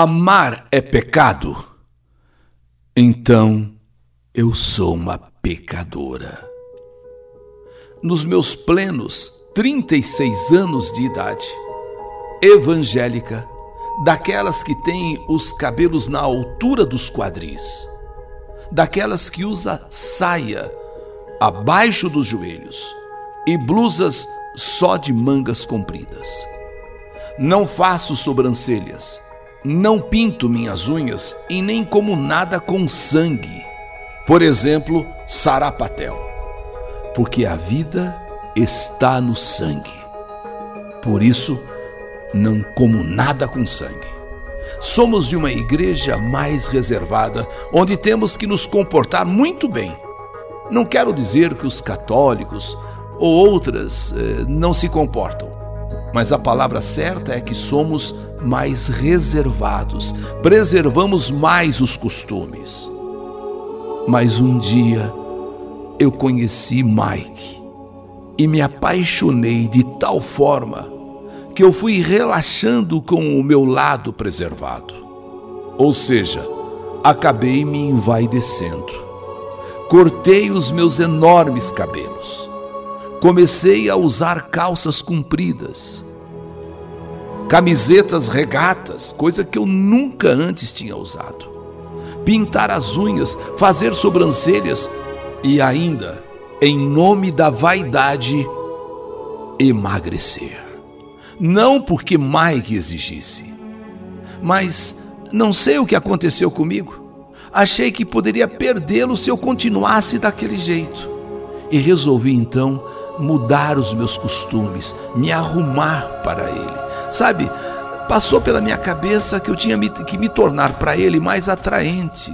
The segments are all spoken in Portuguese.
amar é pecado, então eu sou uma pecadora. Nos meus plenos 36 anos de idade, evangélica, daquelas que têm os cabelos na altura dos quadris, daquelas que usa saia abaixo dos joelhos e blusas só de mangas compridas. Não faço sobrancelhas, não pinto minhas unhas e nem como nada com sangue. Por exemplo, sarapatel, porque a vida está no sangue. Por isso, não como nada com sangue. Somos de uma igreja mais reservada, onde temos que nos comportar muito bem. Não quero dizer que os católicos ou outras eh, não se comportam, mas a palavra certa é que somos mais reservados, preservamos mais os costumes. Mas um dia eu conheci Mike e me apaixonei de tal forma que eu fui relaxando com o meu lado preservado. Ou seja, acabei me envaidecendo. Cortei os meus enormes cabelos. Comecei a usar calças compridas, camisetas regatas, coisa que eu nunca antes tinha usado. Pintar as unhas, fazer sobrancelhas e ainda, em nome da vaidade, emagrecer não porque Mike exigisse. Mas não sei o que aconteceu comigo. Achei que poderia perdê-lo se eu continuasse daquele jeito. E resolvi então mudar os meus costumes, me arrumar para ele. Sabe, passou pela minha cabeça que eu tinha que me tornar para ele mais atraente,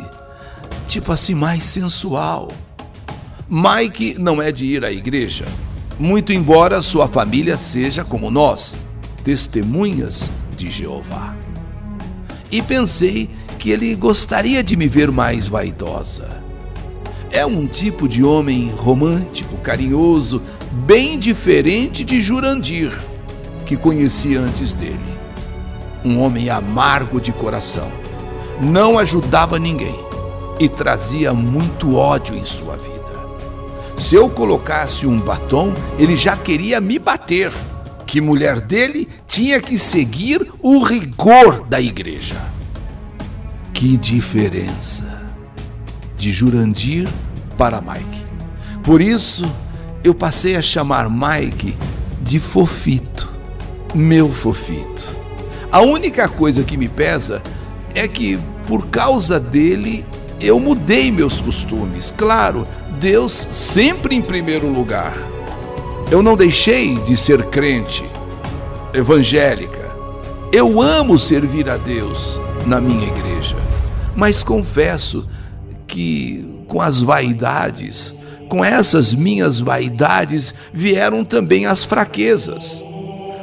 tipo assim, mais sensual. Mike não é de ir à igreja, muito embora sua família seja como nós testemunhas de Jeová. E pensei que ele gostaria de me ver mais vaidosa. É um tipo de homem romântico, carinhoso, bem diferente de Jurandir, que conheci antes dele. Um homem amargo de coração, não ajudava ninguém e trazia muito ódio em sua vida. Se eu colocasse um batom, ele já queria me bater que mulher dele tinha que seguir o rigor da igreja. Que diferença de Jurandir para Mike. Por isso, eu passei a chamar Mike de fofito, meu fofito. A única coisa que me pesa é que, por causa dele, eu mudei meus costumes. Claro, Deus sempre em primeiro lugar eu não deixei de ser crente, evangélica. Eu amo servir a Deus na minha igreja, mas confesso que com as vaidades, com essas minhas vaidades, vieram também as fraquezas.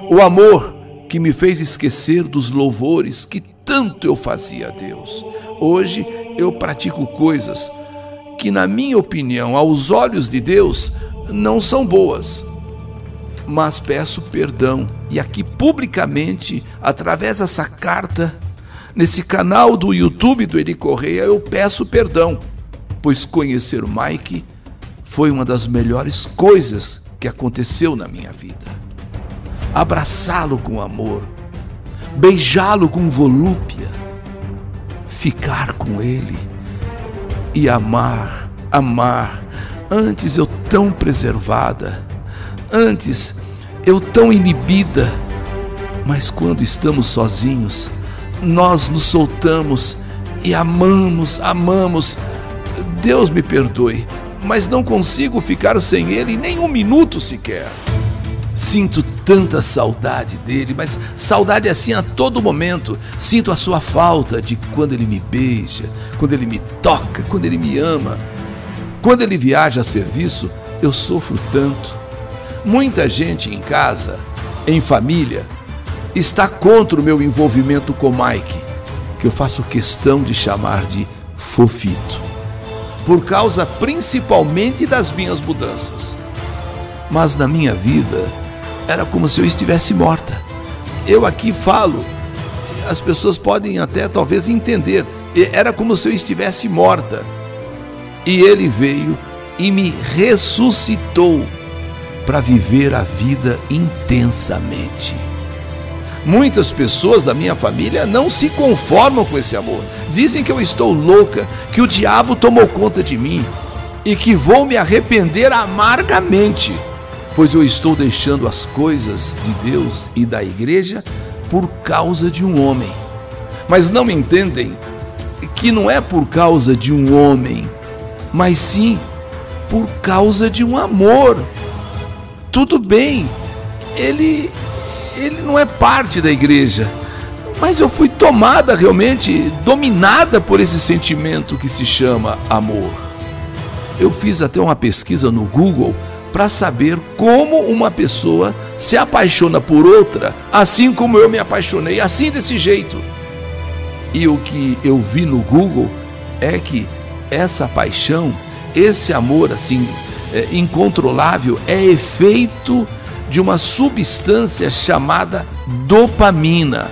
O amor que me fez esquecer dos louvores que tanto eu fazia a Deus. Hoje eu pratico coisas que, na minha opinião, aos olhos de Deus, não são boas mas peço perdão. E aqui publicamente, através dessa carta, nesse canal do YouTube do Eri Correia, eu peço perdão, pois conhecer o Mike foi uma das melhores coisas que aconteceu na minha vida. Abraçá-lo com amor, beijá-lo com volúpia, ficar com ele e amar, amar. Antes eu tão preservada, antes eu tão inibida, mas quando estamos sozinhos, nós nos soltamos e amamos, amamos. Deus me perdoe, mas não consigo ficar sem Ele nem um minuto sequer. Sinto tanta saudade dele, mas saudade assim a todo momento. Sinto a sua falta de quando ele me beija, quando ele me toca, quando ele me ama. Quando ele viaja a serviço, eu sofro tanto. Muita gente em casa, em família, está contra o meu envolvimento com Mike, que eu faço questão de chamar de fofito, por causa principalmente das minhas mudanças. Mas na minha vida era como se eu estivesse morta. Eu aqui falo, as pessoas podem até talvez entender. Era como se eu estivesse morta. E ele veio e me ressuscitou para viver a vida intensamente. Muitas pessoas da minha família não se conformam com esse amor. Dizem que eu estou louca, que o diabo tomou conta de mim e que vou me arrepender amargamente, pois eu estou deixando as coisas de Deus e da igreja por causa de um homem. Mas não entendem que não é por causa de um homem, mas sim por causa de um amor. Tudo bem, ele ele não é parte da igreja, mas eu fui tomada realmente, dominada por esse sentimento que se chama amor. Eu fiz até uma pesquisa no Google para saber como uma pessoa se apaixona por outra, assim como eu me apaixonei, assim desse jeito. E o que eu vi no Google é que essa paixão, esse amor assim é, incontrolável, é efeito de uma substância chamada dopamina,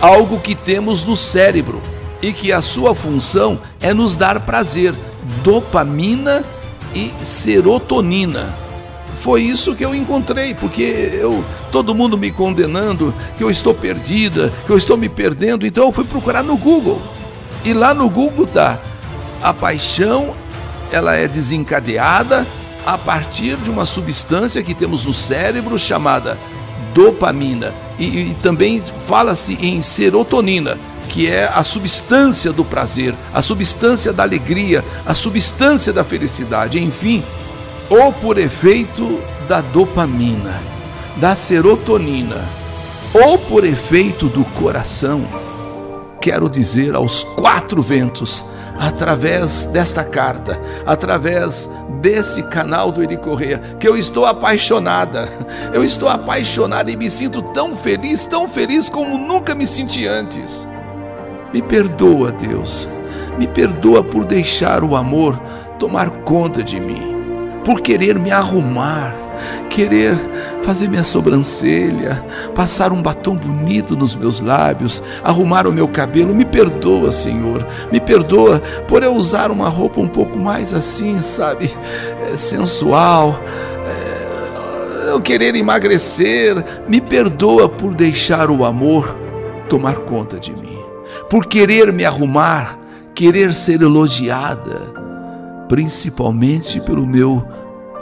algo que temos no cérebro e que a sua função é nos dar prazer. Dopamina e serotonina. Foi isso que eu encontrei, porque eu todo mundo me condenando, que eu estou perdida, que eu estou me perdendo, então eu fui procurar no Google. E lá no Google tá a paixão, ela é desencadeada a partir de uma substância que temos no cérebro chamada dopamina. E, e também fala-se em serotonina, que é a substância do prazer, a substância da alegria, a substância da felicidade, enfim, ou por efeito da dopamina, da serotonina, ou por efeito do coração. Quero dizer aos quatro ventos através desta carta, através desse canal do Eri Correia, que eu estou apaixonada. Eu estou apaixonada e me sinto tão feliz, tão feliz como nunca me senti antes. Me perdoa, Deus. Me perdoa por deixar o amor tomar conta de mim, por querer me arrumar querer fazer minha sobrancelha, passar um batom bonito nos meus lábios, arrumar o meu cabelo. Me perdoa, Senhor, me perdoa por eu usar uma roupa um pouco mais assim, sabe, é, sensual. É, eu querer emagrecer, me perdoa por deixar o amor tomar conta de mim, por querer me arrumar, querer ser elogiada, principalmente pelo meu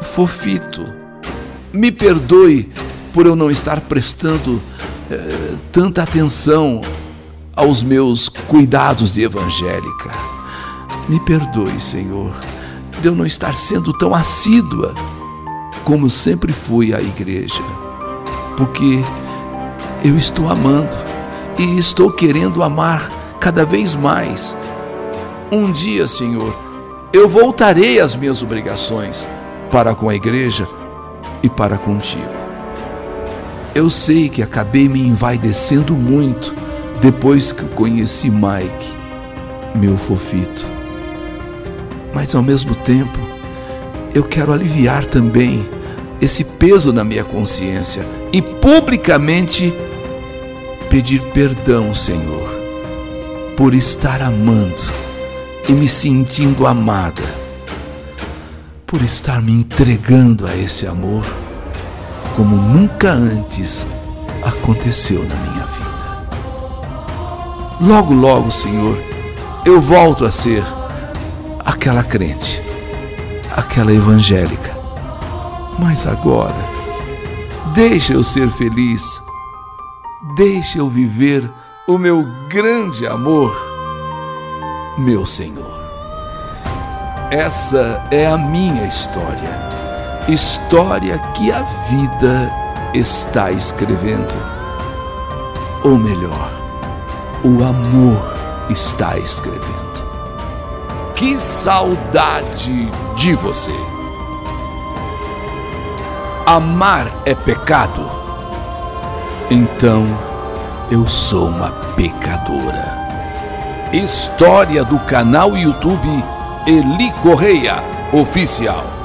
fofito me perdoe por eu não estar prestando eh, tanta atenção aos meus cuidados de evangélica. Me perdoe, Senhor, de eu não estar sendo tão assídua como sempre fui à igreja, porque eu estou amando e estou querendo amar cada vez mais. Um dia, Senhor, eu voltarei às minhas obrigações para com a igreja e para contigo. Eu sei que acabei me envaidecendo muito depois que conheci Mike, meu fofito. Mas ao mesmo tempo, eu quero aliviar também esse peso na minha consciência e publicamente pedir perdão, Senhor, por estar amando e me sentindo amada por estar me entregando a esse amor como nunca antes aconteceu na minha vida. Logo, logo, Senhor, eu volto a ser aquela crente, aquela evangélica. Mas agora, deixa eu ser feliz, deixa eu viver o meu grande amor, meu Senhor. Essa é a minha história, história que a vida está escrevendo. Ou melhor, o amor está escrevendo. Que saudade de você! Amar é pecado? Então eu sou uma pecadora. História do canal YouTube Eli Correia Oficial.